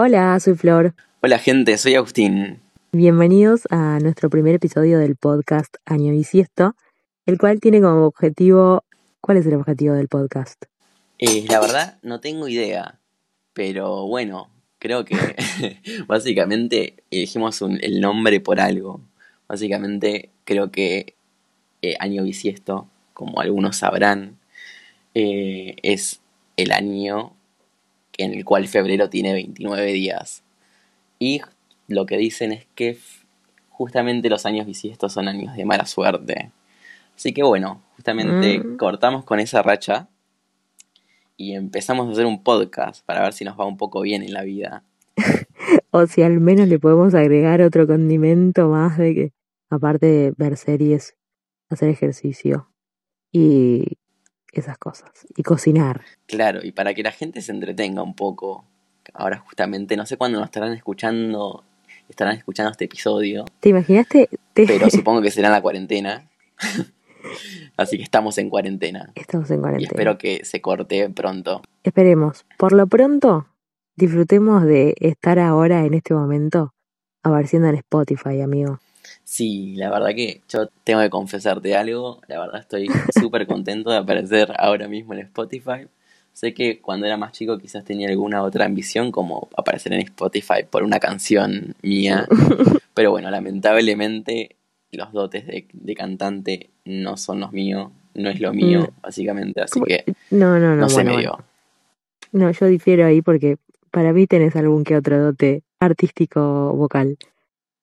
Hola, soy Flor. Hola gente, soy Agustín. Bienvenidos a nuestro primer episodio del podcast Año Bisiesto, el cual tiene como objetivo... ¿Cuál es el objetivo del podcast? Eh, la verdad, no tengo idea, pero bueno, creo que básicamente elegimos el nombre por algo. Básicamente creo que eh, Año Bisiesto, como algunos sabrán, eh, es el año en el cual febrero tiene 29 días. Y lo que dicen es que justamente los años bisiestos son años de mala suerte. Así que bueno, justamente mm. cortamos con esa racha y empezamos a hacer un podcast para ver si nos va un poco bien en la vida. o si al menos le podemos agregar otro condimento más de que, aparte de ver series, hacer ejercicio y esas cosas. Y cocinar. Claro, y para que la gente se entretenga un poco. Ahora justamente, no sé cuándo nos estarán escuchando, estarán escuchando este episodio. ¿Te imaginaste? Pero supongo que será en la cuarentena. Así que estamos en cuarentena. Estamos en cuarentena. Y espero que se corte pronto. Esperemos. Por lo pronto, disfrutemos de estar ahora en este momento apareciendo en Spotify, amigo. Sí, la verdad que yo tengo que confesarte algo. La verdad estoy súper contento de aparecer ahora mismo en Spotify. Sé que cuando era más chico quizás tenía alguna otra ambición como aparecer en Spotify por una canción mía. Pero bueno, lamentablemente los dotes de, cantante no son los míos. No es lo mío, mm. básicamente. Así que no, no, no, no se me dio. No, yo difiero ahí porque para mí tenés algún que otro dote artístico vocal.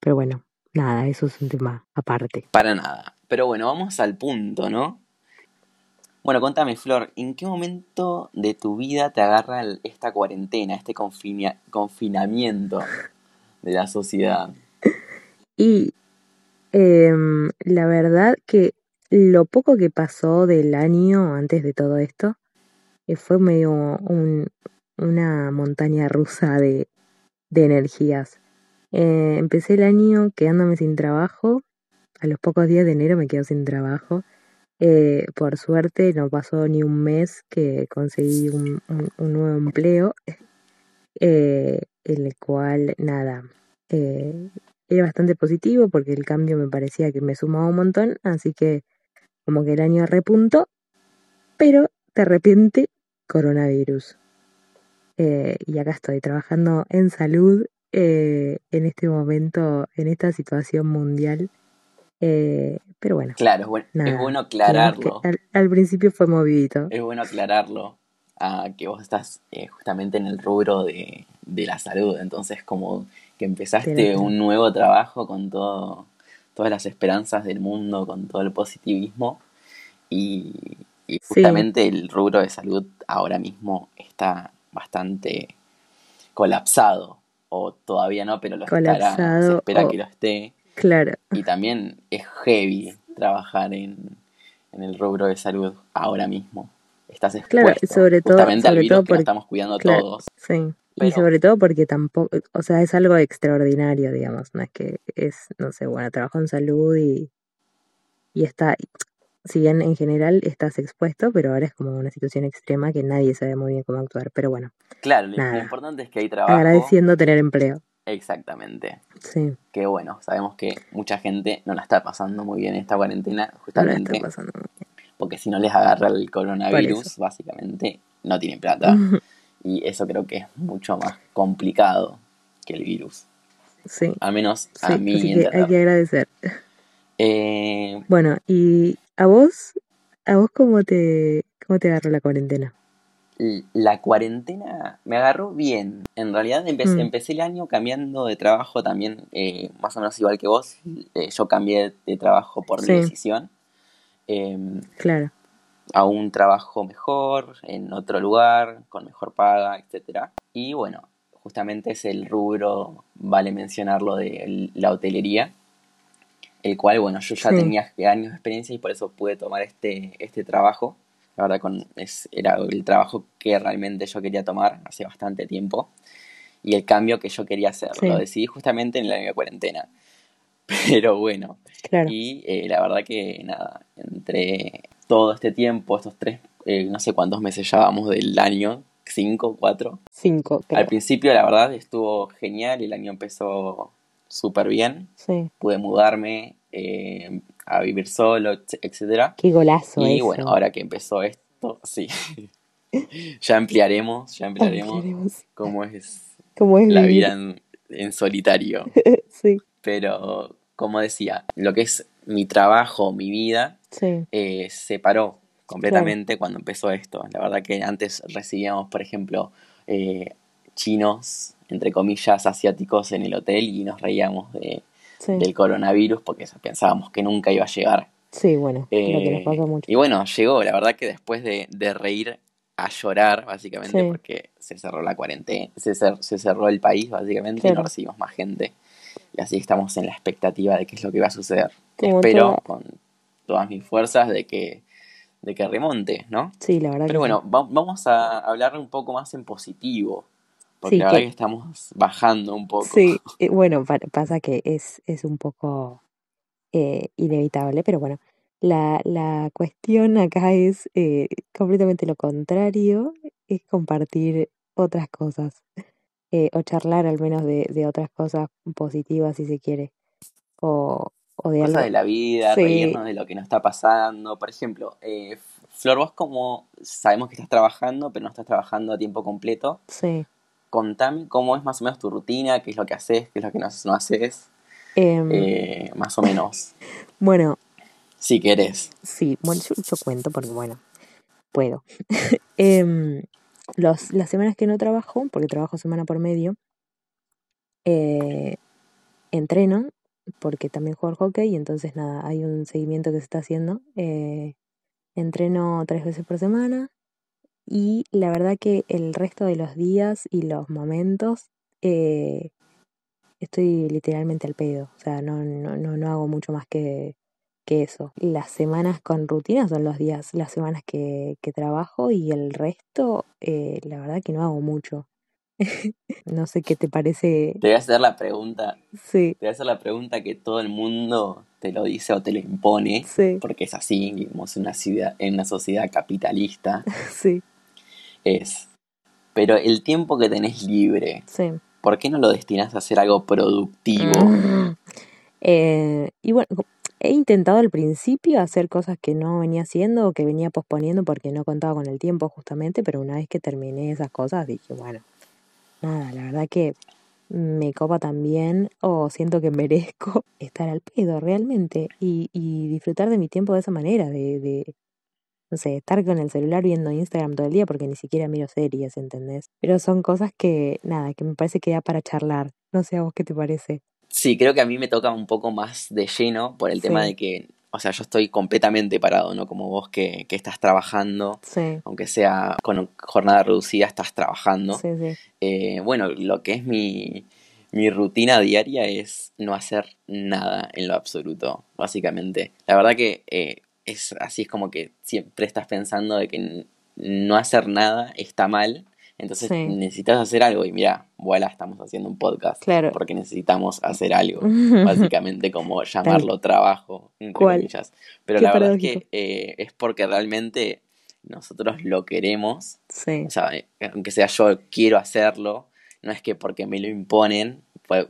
Pero bueno, Nada, eso es un tema aparte. Para nada. Pero bueno, vamos al punto, ¿no? Bueno, contame, Flor, ¿en qué momento de tu vida te agarra esta cuarentena, este confinamiento de la sociedad? Y em, la verdad que lo poco que pasó del año antes de todo esto eh, fue medio una montaña rusa de, de energías. Eh, empecé el año quedándome sin trabajo. A los pocos días de enero me quedo sin trabajo. Eh, por suerte no pasó ni un mes que conseguí un, nuevo empleo, eh, el cual, nada, era bastante positivo porque el cambio me parecía que me sumaba un montón, así que como que el año repuntó, pero de repente coronavirus. y acá estoy trabajando en salud eh, en este momento, en esta situación mundial. Eh, pero bueno. Claro, es bueno, es bueno aclararlo. Al, principio fue movidito. Es bueno aclararlo a que vos estás eh, justamente en el rubro de, de, la salud. Entonces, como que empezaste un nuevo trabajo con todo, todas las esperanzas del mundo, con todo el positivismo. Y, y justamente el rubro de salud ahora mismo está bastante colapsado o todavía no, pero lo estará, se espera que lo esté. Claro. Y también es heavy trabajar en, el rubro de salud ahora mismo. Estás expuesto claro, sobre todo, justamente al virus que estamos cuidando todos. Sí. Y sobre todo porque tampoco, o sea, es algo extraordinario, digamos, no es que es, no sé, bueno, trabajo en salud y, y está, si bien en general estás expuesto, pero ahora es como una situación extrema que nadie sabe muy bien cómo actuar. Pero bueno. Claro, lo importante es que hay trabajo. Agradeciendo tener empleo. Exactamente. Sí. Que bueno, sabemos que mucha gente no la está pasando muy bien esta cuarentena, justamente. No está pasando muy bien. Porque si no les agarra el coronavirus, básicamente no tienen plata. y eso creo que es mucho más complicado que el virus. Sí. Al menos a mí. Así que hay que agradecer. Eh, bueno, y ¿A vos? ¿A vos cómo te, cómo te agarró la cuarentena? La cuarentena me agarró bien. En realidad empecé, mm. empecé el año cambiando de trabajo también, eh, más o menos igual que vos. Eh, yo cambié de trabajo por decisión. Em, claro. A un trabajo mejor, en otro lugar, con mejor paga, etc. Y bueno, justamente es el rubro, vale mencionarlo, de la hotelería el cual, bueno, yo ya tenía años de experiencia y por eso pude tomar este, este trabajo. La verdad, con, es, era el trabajo que realmente yo quería tomar hace bastante tiempo y el cambio que yo quería hacer. Lo decidí justamente en la año cuarentena. Pero bueno, y eh, la verdad que nada, entre todo este tiempo, estos tres, eh, no sé cuántos meses llevábamos del año, cinco, cuatro. Cinco, Al principio, la verdad, estuvo genial. El año empezó súper bien. Sí. Pude mudarme eh, a vivir solo, etcétera. Qué golazo. Y bueno, ahora que empezó esto, sí. ya ampliaremos, ya ampliaremos, cómo es, la vida en, solitario. sí. Pero, como decía, lo que es mi trabajo, mi vida, eh, se paró completamente cuando empezó esto. La verdad que antes recibíamos, por ejemplo, eh, chinos, entre comillas, asiáticos en el hotel y nos reíamos de, del coronavirus porque pensábamos que nunca iba a llegar. Sí, bueno, que nos pasó mucho. Y bueno, llegó, la verdad que después de, de reír a llorar, básicamente, porque se cerró la cuarentena, se, se cerró el país, básicamente, y no recibimos más gente. Y así estamos en la expectativa de qué es lo que va a suceder. Espero con todas mis fuerzas de que, de que remonte, ¿no? Sí, la verdad. Pero bueno, vamos a hablar un poco más en positivo. Porque la verdad que estamos bajando un poco. Sí, eh, bueno, pasa que es, es un poco eh, inevitable, pero bueno, la, la cuestión acá es eh, completamente lo contrario, es compartir otras cosas, eh, o charlar al menos de, de otras cosas positivas si se quiere, o, o de Cosas de la vida, reírnos de lo que nos está pasando. Por ejemplo, eh, Flor, vos como sabemos que estás trabajando, pero no estás trabajando a tiempo completo. Sí. Contame cómo es más o menos tu rutina, qué es lo que haces, qué es lo que no, no haces. Em, más o menos. bueno, si querés. Sí, bueno, yo, cuento porque, bueno, puedo. Los, las semanas que no trabajo, porque trabajo semana por medio, eh, entreno, porque también juego al hockey, y entonces nada, hay un seguimiento que se está haciendo. Eh, entreno tres veces por semana, y la verdad que el resto de los días y los momentos eh, estoy literalmente al pedo. O sea, no, no, no, no hago mucho más que que eso. Las semanas con rutina son los días, las semanas que, que trabajo y el resto, eh, la verdad que no hago mucho. no sé qué te parece. Te voy a hacer la pregunta. Sí. Te voy a hacer la pregunta que todo el mundo te lo dice o te lo impone. Sí. Porque es así, vivimos en una, ciudad, en una sociedad capitalista. sí. Es. Pero el tiempo que tenés libre. Sí. ¿Por qué no lo destinas a hacer algo productivo? Eh, y bueno, He intentado al principio hacer cosas que no venía haciendo o que venía posponiendo porque no contaba con el tiempo justamente, pero una vez que terminé esas cosas dije, bueno, nada, la verdad que me copa también o siento que merezco estar al pedo realmente y, y disfrutar de mi tiempo de esa manera, de, de, no sé, estar con el celular viendo Instagram todo el día porque ni siquiera miro series, ¿entendés? Pero son cosas que, nada, que me parece que da para charlar. No sé a vos qué te parece. Sí, creo que a mí me toca un poco más de lleno por el tema de que, o sea, yo estoy completamente parado, ¿no? Como vos que, que estás trabajando, aunque sea con jornada reducida, estás trabajando. Sí, sí. Eh, bueno, lo que es mi, mi rutina diaria es no hacer nada en lo absoluto, básicamente. La verdad que eh, es así, es como que siempre estás pensando de que no hacer nada está mal entonces necesitas hacer algo y mira, voilà, estamos haciendo un podcast. Claro. Porque necesitamos hacer algo. básicamente como llamarlo trabajo, entre comillas. Pero la verdad es que eh, es porque realmente nosotros lo queremos. Sí. O sea, eh, aunque sea yo quiero hacerlo, no es que porque me lo imponen. Pues,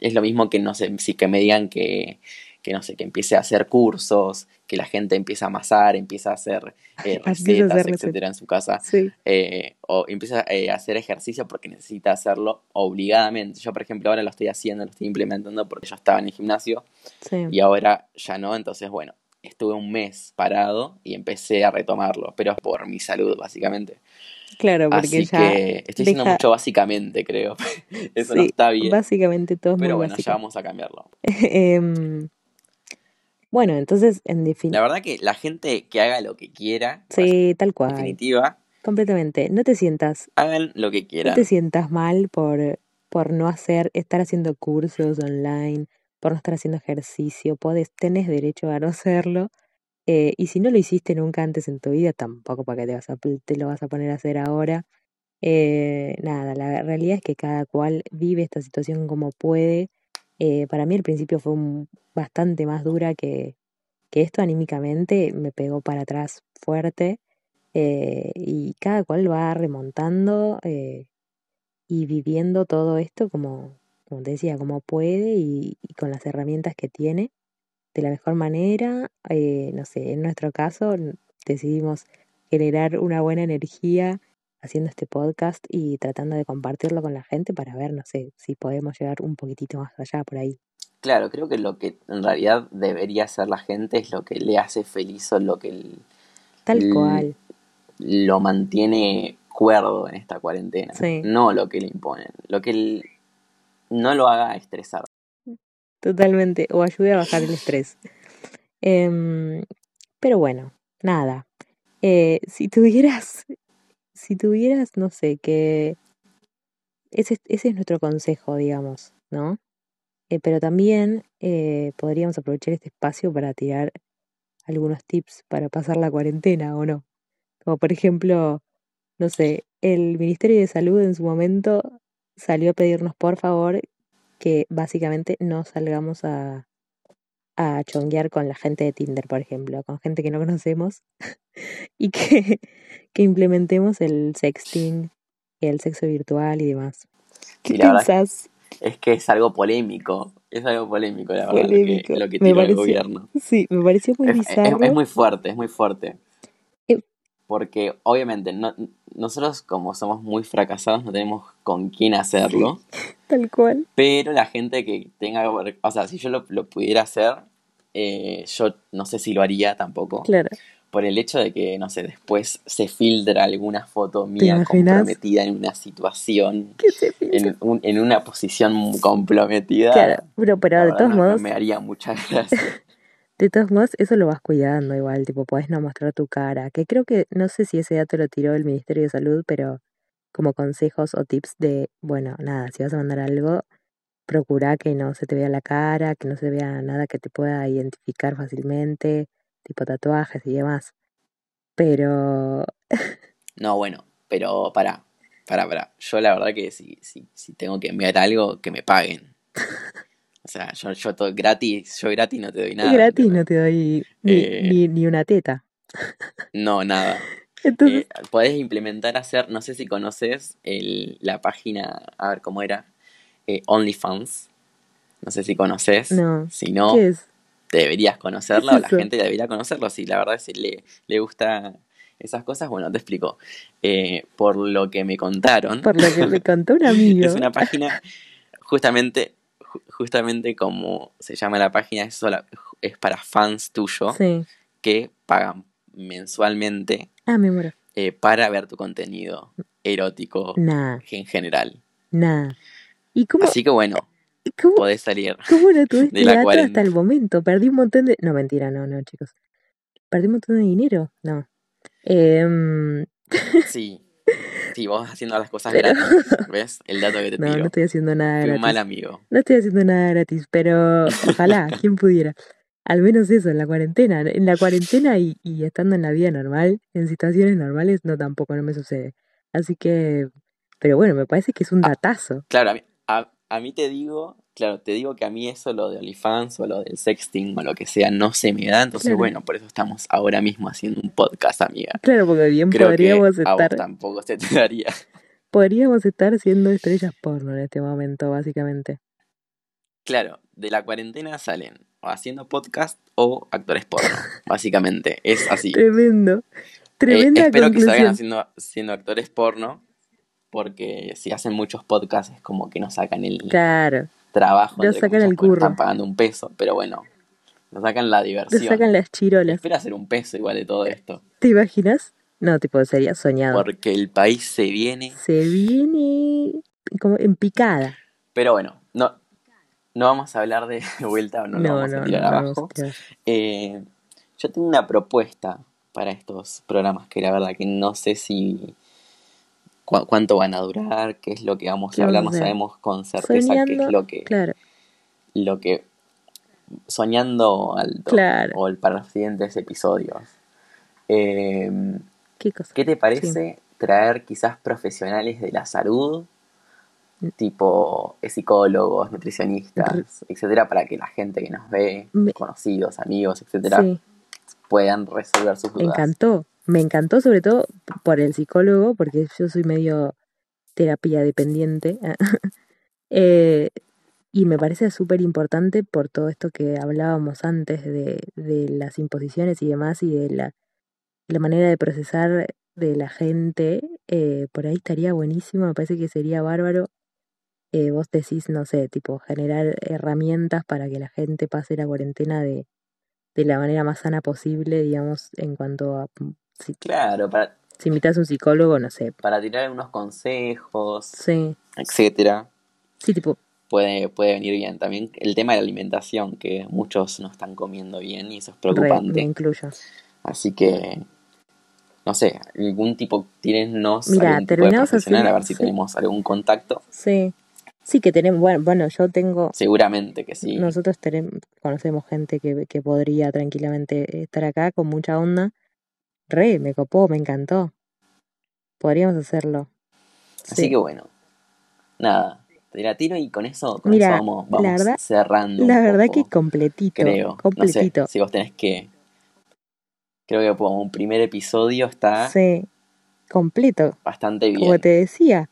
es lo mismo que no sé, si que me digan que que no sé, que empiece a hacer cursos, que la gente empiece a amasar, empieza a hacer eh, recetas, etcétera, en su casa, eh, o empieza eh, a hacer ejercicio porque necesita hacerlo obligadamente. Yo, por ejemplo, ahora lo estoy haciendo, lo estoy implementando porque yo estaba en el gimnasio y ahora ya no, entonces, bueno, estuve un mes parado y empecé a retomarlo, pero por mi salud, básicamente. Claro, porque Así que estoy diciendo mucho básicamente, creo. Eso no está bien. Básicamente todo Pero bueno, ya vamos a cambiarlo. Em, bueno, entonces, en definitiva. La verdad que la gente que haga lo que quiera. Sí, tal cual. En definitiva. Completamente. No te sientas. Hagan lo que quieran. No te sientas mal por, por no hacer, estar haciendo cursos online, por no estar haciendo ejercicio. Podés, tenés derecho a no hacerlo. Eh, y si no lo hiciste nunca antes en tu vida, tampoco para que te, vas a, te lo vas a poner a hacer ahora. Eh, nada, la realidad es que cada cual vive esta situación como puede eh, para mí al principio fue bastante más dura que, que esto anímicamente, me pegó para atrás fuerte eh, y cada cual va remontando eh, y viviendo todo esto como, como te decía, como puede y, y con las herramientas que tiene de la mejor manera. Eh, no sé, en nuestro caso decidimos generar una buena energía haciendo este podcast y tratando de compartirlo con la gente para ver, no sé, si podemos llegar un poquitito más allá por ahí. Claro, creo que lo que en realidad debería hacer la gente es lo que le hace feliz o lo que l- Tal cual, lo mantiene cuerdo en esta cuarentena, sí, no lo que le imponen, lo que l- no lo haga estresar. totalmente, o ayude a bajar el estrés. Em, pero bueno, nada. Eh, si tuvieras, si tuvieras, no sé, que ese, ese es nuestro consejo, digamos, ¿no? Eh, pero también eh, podríamos aprovechar este espacio para tirar algunos tips para pasar la cuarentena, ¿o no? Como por ejemplo, no sé, el Ministerio de Salud en su momento salió a pedirnos por favor que básicamente no salgamos a, a chonguear con la gente de Tinder, por ejemplo, con gente que no conocemos y que, que implementemos el sexting, el sexo virtual y demás. ¿Qué Sí, es que es algo polémico, es algo polémico la verdad lo que, lo que Me tiró el gobierno. sí, me pareció muy Es, es- es bizarro. muy fuerte, es muy fuerte. Porque obviamente no, nosotros como somos muy fracasados no tenemos con quién hacerlo, tal cual. pero la gente que tenga, o sea, si yo lo, lo pudiera hacer, eh, yo no sé si lo haría tampoco, Claro. por el hecho de que, no sé, después se filtra alguna foto ¿Te mía comprometida en una situación, ¿Qué se en, un- en una posición comprometida, Claro, pero, pero de todos no, no modos, me haría mucha gracia. De todos modos, eso lo vas cuidando igual, tipo, podés no mostrar tu cara, que creo que, no sé si ese dato lo tiró el Ministerio de Salud, pero como consejos o tips de, bueno, nada, si vas a mandar algo, procura que no se te vea la cara, que no se vea nada que te pueda identificar fácilmente, tipo tatuajes y demás. Pero, No, bueno, pero para, para, para. Yo la verdad que si, si, si tengo que enviar algo, que me paguen. O sea, yo, yo todo gratis, yo gratis no te doy nada, gratis no te doy ni, Eh, ni, ni una teta. no, nada. Entonces, Eh, podés implementar, hacer, no sé si conoces el, la página, a ver cómo era, eh, OnlyFans. No sé si conoces. no. Si ¿Qué no, es? deberías ¿Qué es conocerla o la gente debería conocerlo. Si la verdad si le, le gusta esas cosas, bueno, te explico. Eh, por lo que me contaron, Por lo que me contó un es amigo. una página justamente, ju- justamente como se llama la página, es, sola- es para fans tuyos Sí. que pagan mensualmente Ah, me muero. eh, para ver tu contenido erótico Nah, en general. nah. ¿Y cómo, Así que bueno, cómo, podés salir cómo no tuve de este la hasta el momento? Perdí un montón de... No, mentira, no, no, chicos. Perdí un montón de dinero. No. Em, Sí, sí, vos haciendo las cosas pero... gratis, ¿ves? El dato que te No, no tiro. estoy haciendo nada Fui un mal gratis. amigo. No estoy haciendo nada gratis, pero ojalá, quien pudiera. Al menos eso, en la cuarentena. En la cuarentena y, y estando en la vida normal, en situaciones normales, no tampoco, no me sucede. Así que, pero bueno, me parece que es un Ah, datazo. claro, a mí, a, a mí te digo, claro, te digo que a mí eso, lo de OnlyFans o lo del sexting o lo que sea, no se me da. Entonces, Claro, bueno, por eso estamos ahora mismo haciendo un podcast, amiga. claro, porque bien Creo que podríamos a vos estar, tampoco se te daría. podríamos estar siendo estrellas porno en este momento, básicamente. Claro, de la cuarentena salen o haciendo podcast o actores porno, básicamente. Es así. Tremendo, Eh, tremenda espero que salgan haciendo, siendo actores porno, porque si hacen muchos podcasts es como que nos sacan el Claro, trabajo, lo entre sacan el nos están curro, pagando un peso, pero bueno, nos sacan la lo diversión. sacan las chirolas. Espero hacer un peso igual de todo esto, ¿Te imaginas? No, tipo, sería soñado. porque el país se viene, Se viene como en picada. pero bueno, no, no vamos a hablar de vuelta, no lo No, vamos a no, tirar no, a abajo. tirar. Eh, yo tengo una propuesta para estos programas que la verdad que no sé si cu- cuánto van a durar, qué es lo que vamos ¿Qué a hablar, no sabemos con certeza qué es Soñando, lo que, claro, lo que soñando alto claro. o el- para los siguientes episodios. Eh, ¿Qué cosa? ¿qué te Sí. parece traer quizás profesionales de la salud, tipo eh, psicólogos, nutricionistas, etcétera, para que la gente que nos ve, Me, conocidos, amigos, etcétera, sí, puedan resolver sus me dudas? encantó. Me encantó sobre todo por el psicólogo, porque yo soy medio terapia dependiente. eh, y me parece súper importante por todo esto que hablábamos antes de, de las imposiciones y demás y de la, la manera de procesar de la gente. Eh, por ahí estaría buenísimo, me parece que sería bárbaro. Eh, vos decís, no sé, tipo, generar herramientas para que la gente pase la cuarentena de, de la manera más sana posible, digamos, en cuanto a... Si, Claro, para, si invitas a un psicólogo, no sé. para tirar algunos consejos, Sí, etcétera. sí, tipo, Puede, puede venir bien. También el tema de la alimentación, que muchos no están comiendo bien y eso es re, me preocupante. incluyo. Así que, no sé, algún tipo, tírennos Mira, algún tipo de profesional haciendo... a ver si Sí, tenemos algún contacto. sí. Sí que tenemos, bueno, bueno, yo tengo, Seguramente que sí. nosotros tenemos, conocemos gente que, que podría tranquilamente estar acá con mucha onda. Re, me copó, me encantó. Podríamos hacerlo. Así Sí. que bueno, nada, te la tiro y con eso, con eso Mira, vamos, la vamos verdad, cerrando la verdad que completito, creo. No sé, completito. si vos tenés que, creo que como un primer episodio está Sí, completo. bastante Como bien. te decía.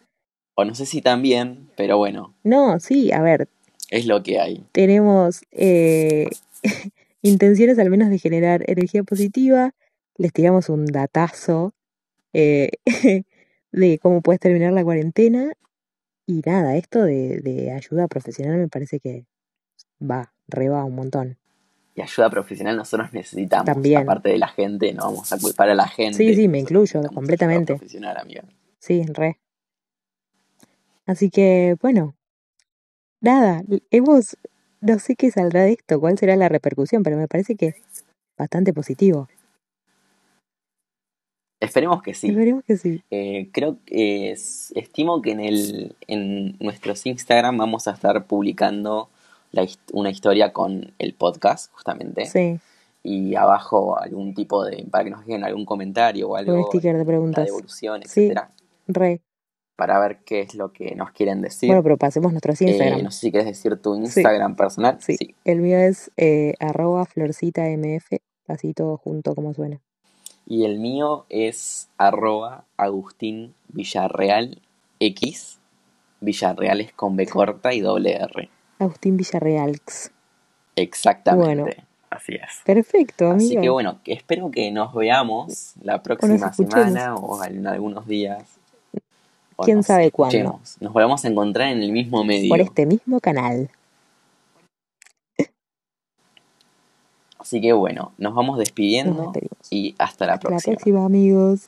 O no sé si tan bien, pero bueno, No, sí, a ver, es lo que hay. tenemos eh, intenciones al menos de generar energía positiva. Les tiramos un datazo eh, de cómo puedes terminar la cuarentena. Y nada, esto de, de ayuda profesional me parece que va, reba un montón. Y ayuda profesional nosotros necesitamos. También. Aparte de la gente, no vamos a culpar a la gente. Sí, sí, me incluyo completamente. profesional, amiga. Sí, re. Así que, bueno, nada, hemos, no sé qué saldrá de esto, cuál será la repercusión, pero me parece que es bastante positivo. Esperemos que sí. Esperemos que sí. Eh, creo que es- estimo que en el en nuestros Instagram vamos a estar publicando la una historia con el podcast, justamente. Sí, Y abajo algún tipo de. para que nos dejen algún comentario o un algo, sticker de preguntas. devolución, Sí, etcétera. re. Para ver qué es lo que nos quieren decir. Bueno, pero pasemos nuestros Eh, Instagram. no sé si quieres decir tu Sí, Instagram personal. sí. Sí. El mío es eh, arroba florcitamf, así todo junto como suena. Y el mío es arroba Agustín Villarreal X. Villarreal es con B corta y doble R. Agustín Villarrealx. Bueno, Exactamente. Así es. perfecto, Así que bueno, espero que nos veamos la próxima semana o en algunos días. O ¿Quién sabe cuándo? Nos volvamos a encontrar en el mismo Por medio. este mismo canal. Así que bueno, nos vamos despidiendo y hasta la Hasta la próxima. próxima, amigos.